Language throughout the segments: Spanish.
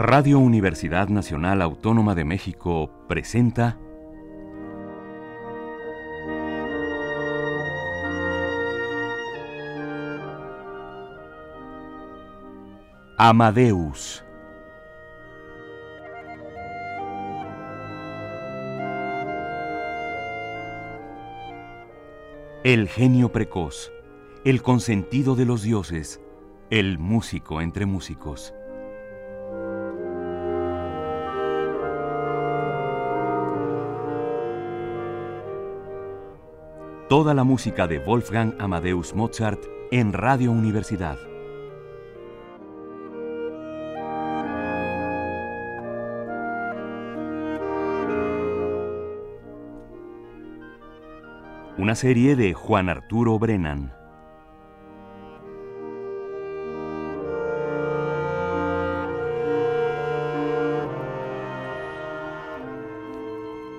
Radio Universidad Nacional Autónoma de México presenta Amadeus. El genio precoz, el consentido de los dioses, el músico entre músicos. Toda la música de Wolfgang Amadeus Mozart en Radio Universidad. Una serie de Juan Arturo Brennan.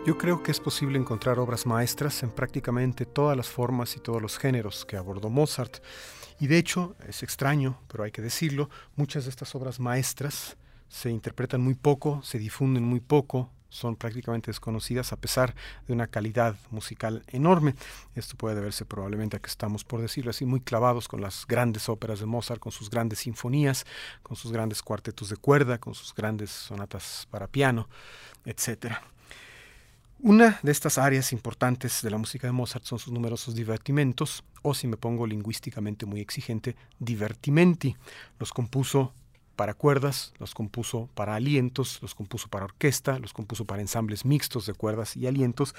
Yo creo que es posible encontrar obras maestras en prácticamente todas las formas y todos los géneros que abordó Mozart. Y de hecho, es extraño, pero hay que decirlo, muchas de estas obras maestras se interpretan muy poco, se difunden muy poco, son prácticamente desconocidas a pesar de una calidad musical enorme. Esto puede deberse probablemente a que estamos, por decirlo así, muy clavados con las grandes óperas de Mozart, con sus grandes sinfonías, con sus grandes cuartetos de cuerda, con sus grandes sonatas para piano, etcétera. Una de estas áreas importantes de la música de Mozart son sus numerosos divertimentos, o si me pongo lingüísticamente muy exigente, divertimenti. Los compuso para cuerdas, los compuso para alientos, los compuso para orquesta, los compuso para ensambles mixtos de cuerdas y alientos.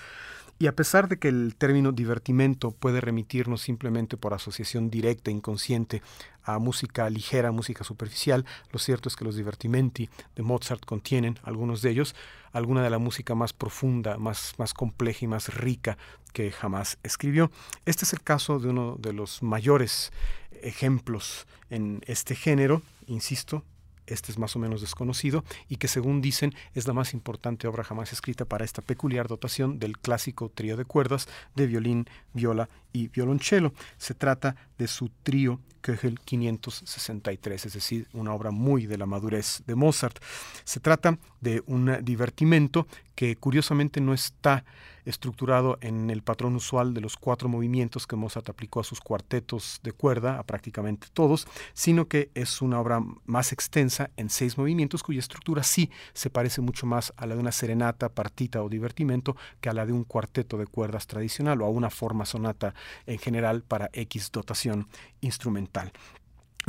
Y a pesar de que el término divertimento puede remitirnos simplemente por asociación directa, inconsciente, a música ligera, música superficial, lo cierto es que los divertimenti de Mozart contienen, algunos de ellos, alguna de la música más profunda, más, más compleja y más rica que jamás escribió. Este es el caso de uno de los mayores ejemplos en este género, insisto, este es más o menos desconocido y que según dicen es la más importante obra jamás escrita para esta peculiar dotación del clásico trío de cuerdas de violín, viola y violonchelo. Se trata de su trío Köchel 563, es decir, una obra muy de la madurez de Mozart. Se trata de un divertimento que curiosamente no está estructurado en el patrón usual de los cuatro movimientos que Mozart aplicó a sus cuartetos de cuerda, a prácticamente todos, sino que es una obra más extensa en seis movimientos cuya estructura sí se parece mucho más a la de una serenata, partita o divertimento que a la de un cuarteto de cuerdas tradicional o a una forma sonata en general para X dotación instrumental.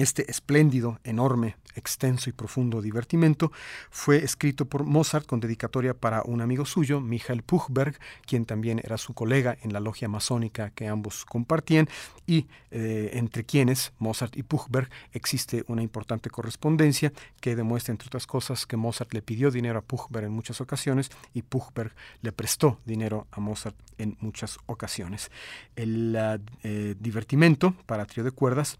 Este espléndido, enorme, extenso y profundo divertimento fue escrito por Mozart con dedicatoria para un amigo suyo, Michael Puchberg, quien también era su colega en la logia masónica que ambos compartían, y eh, entre quienes, Mozart y Puchberg, existe una importante correspondencia que demuestra, entre otras cosas, que Mozart le pidió dinero a Puchberg en muchas ocasiones y Puchberg le prestó dinero a Mozart en muchas ocasiones. El eh, divertimento para trío de cuerdas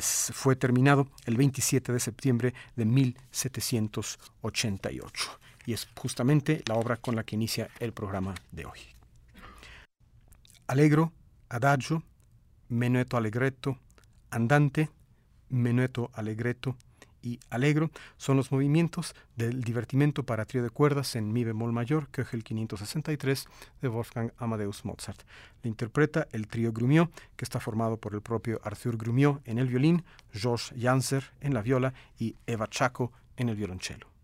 fue terminado el 27 de septiembre de 1788 y es justamente la obra con la que inicia el programa de hoy. Allegro, adagio, menueto allegretto, andante, menueto allegretto, y alegro son los movimientos del divertimento para trío de cuerdas en mi bemol mayor, Köchel 563 de Wolfgang Amadeus Mozart. Le interpreta el trío Grumiaux, que está formado por el propio Arthur Grumiaux en el violín, Georges Janser en la viola y Eva Chaco en el violonchelo.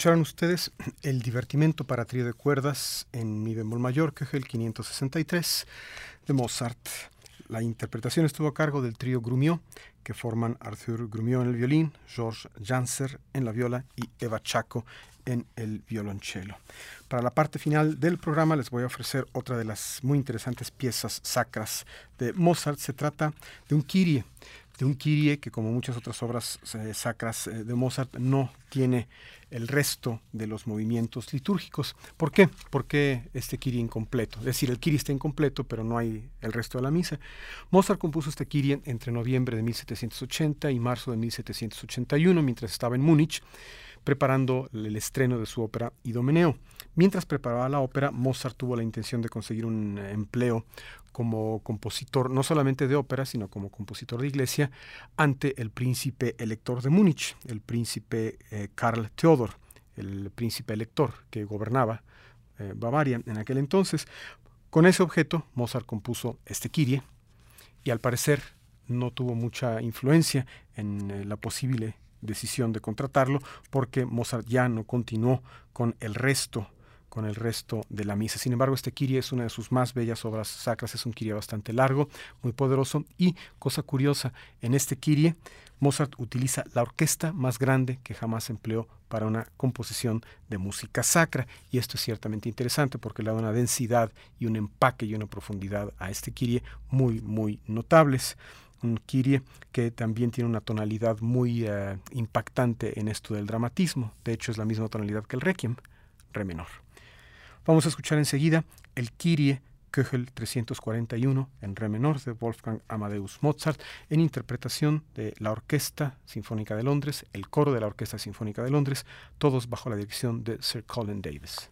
Escucharon ustedes el divertimento para trío de cuerdas en mi bemol mayor, que es el 563 de Mozart. La interpretación estuvo a cargo del trío Grumió, que forman Arthur Grumió en el violín, Georges Janser en la viola y Eva Chaco en el violonchelo. Para la parte final del programa les voy a ofrecer otra de las muy interesantes piezas sacras de Mozart. Se trata de un Kyrie, de un Kyrie que como muchas otras obras eh, sacras eh, de Mozart no tiene el resto de los movimientos litúrgicos. ¿Por qué? Porque este Kyrie incompleto. Es decir, el Kyrie está incompleto, pero no hay el resto de la misa. Mozart compuso este Kyrie entre noviembre de 1780 y marzo de 1781, mientras estaba en Múnich preparando el estreno de su ópera Idomeneo. Mientras preparaba la ópera, Mozart tuvo la intención de conseguir un empleo como compositor no solamente de ópera, sino como compositor de iglesia, ante el príncipe elector de Múnich, el príncipe eh, Karl Theodor, el príncipe elector que gobernaba eh, Bavaria en aquel entonces. Con ese objeto, Mozart compuso este y al parecer no tuvo mucha influencia en eh, la posible decisión de contratarlo porque Mozart ya no continuó con el resto con el resto de la misa. Sin embargo, este Kyrie es una de sus más bellas obras sacras, es un Kyrie bastante largo, muy poderoso y, cosa curiosa, en este Kyrie Mozart utiliza la orquesta más grande que jamás empleó para una composición de música sacra y esto es ciertamente interesante porque le da una densidad y un empaque y una profundidad a este Kyrie muy, muy notables un Kyrie que también tiene una tonalidad muy eh, impactante en esto del dramatismo. De hecho, es la misma tonalidad que el Requiem, re menor. Vamos a escuchar enseguida el Kyrie Köchel 341 en re menor de Wolfgang Amadeus Mozart en interpretación de la Orquesta Sinfónica de Londres, el coro de la Orquesta Sinfónica de Londres, todos bajo la dirección de Sir Colin Davis.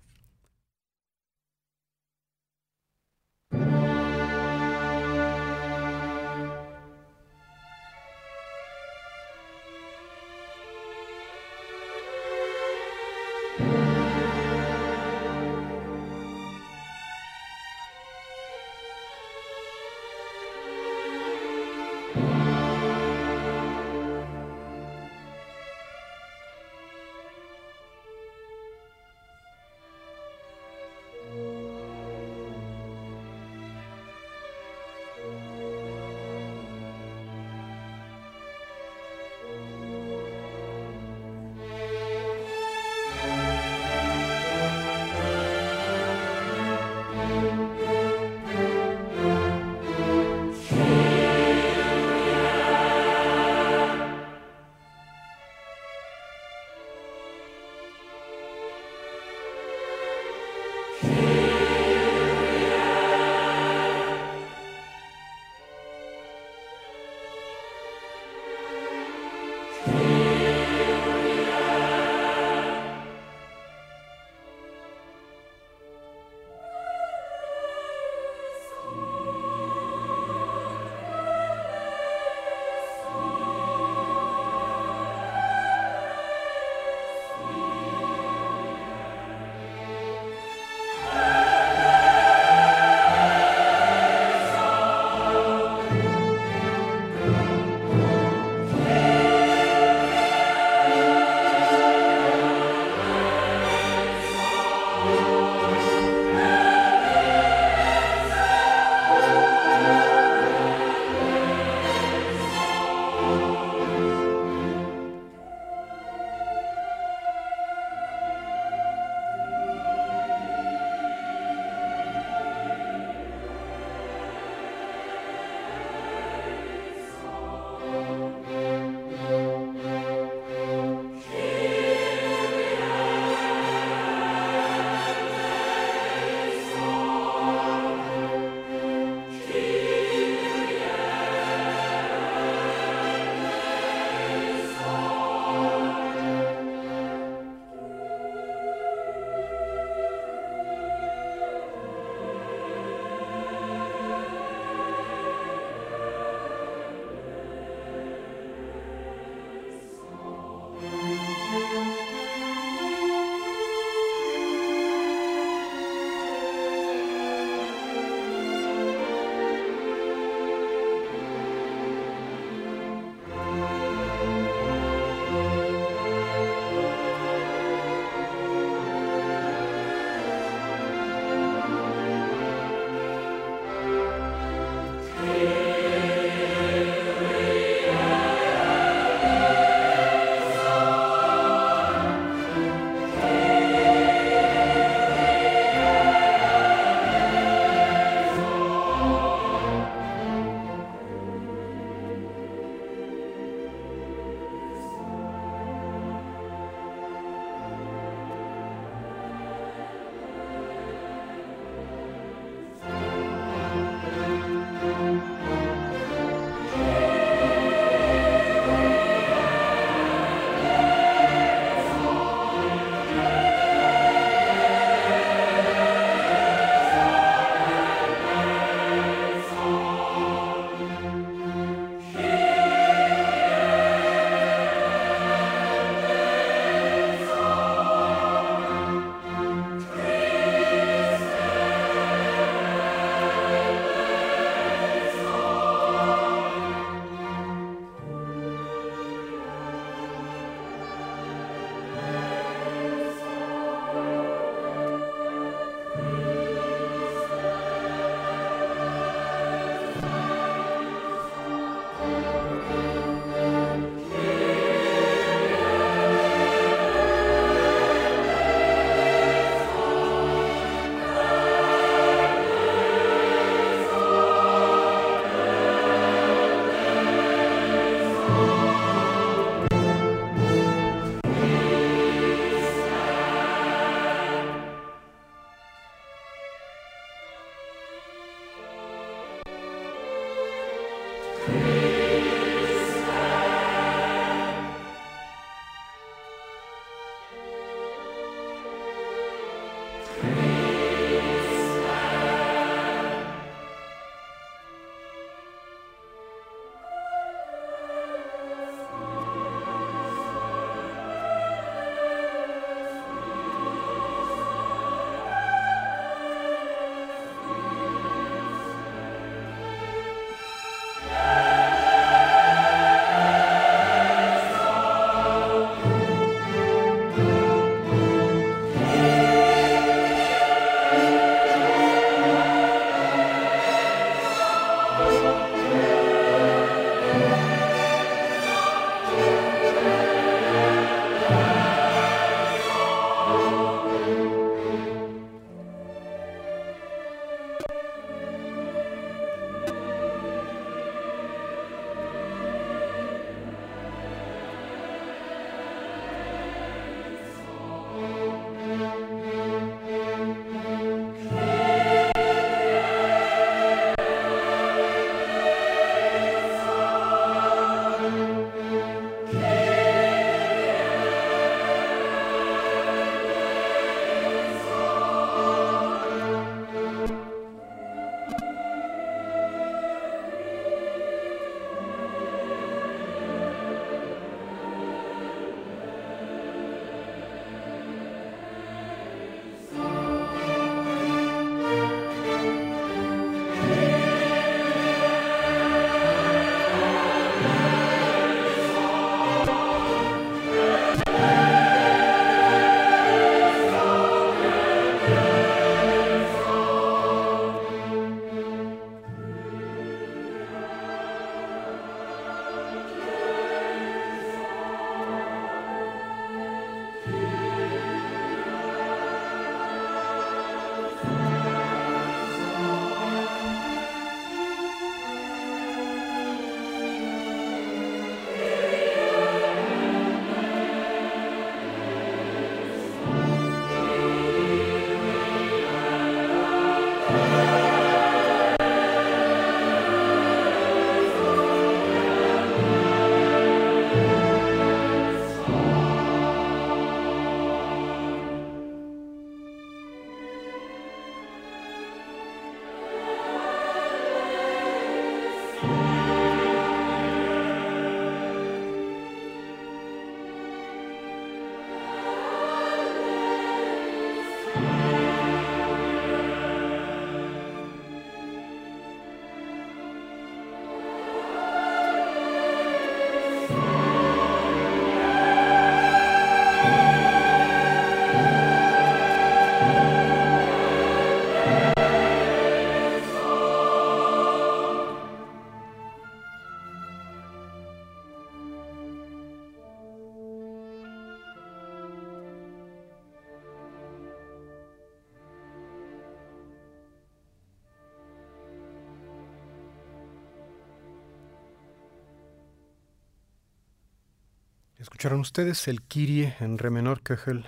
Escucharon ustedes el Kyrie en re menor Köchel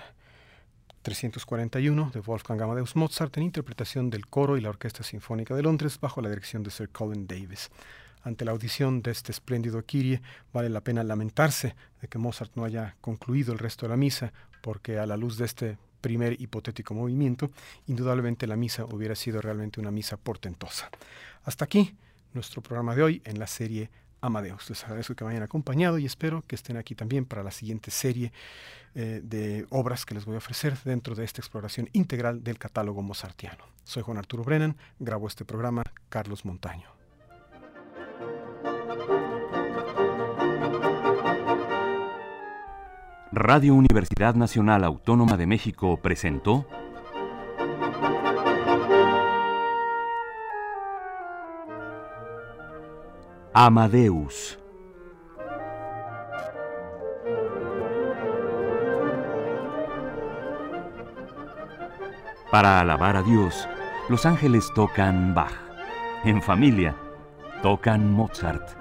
341 de Wolfgang Amadeus Mozart en interpretación del coro y la Orquesta Sinfónica de Londres bajo la dirección de Sir Colin Davis. Ante la audición de este espléndido Kyrie, vale la pena lamentarse de que Mozart no haya concluido el resto de la misa, porque a la luz de este primer hipotético movimiento, indudablemente la misa hubiera sido realmente una misa portentosa. Hasta aquí nuestro programa de hoy en la serie Amadeus. Les agradezco que me hayan acompañado y espero que estén aquí también para la siguiente serie eh, de obras que les voy a ofrecer dentro de esta exploración integral del catálogo mozartiano. Soy Juan Arturo Brennan, grabo este programa Carlos Montaño. Radio Universidad Nacional Autónoma de México presentó Amadeus. Para alabar a Dios, los ángeles tocan Bach. En familia, tocan Mozart.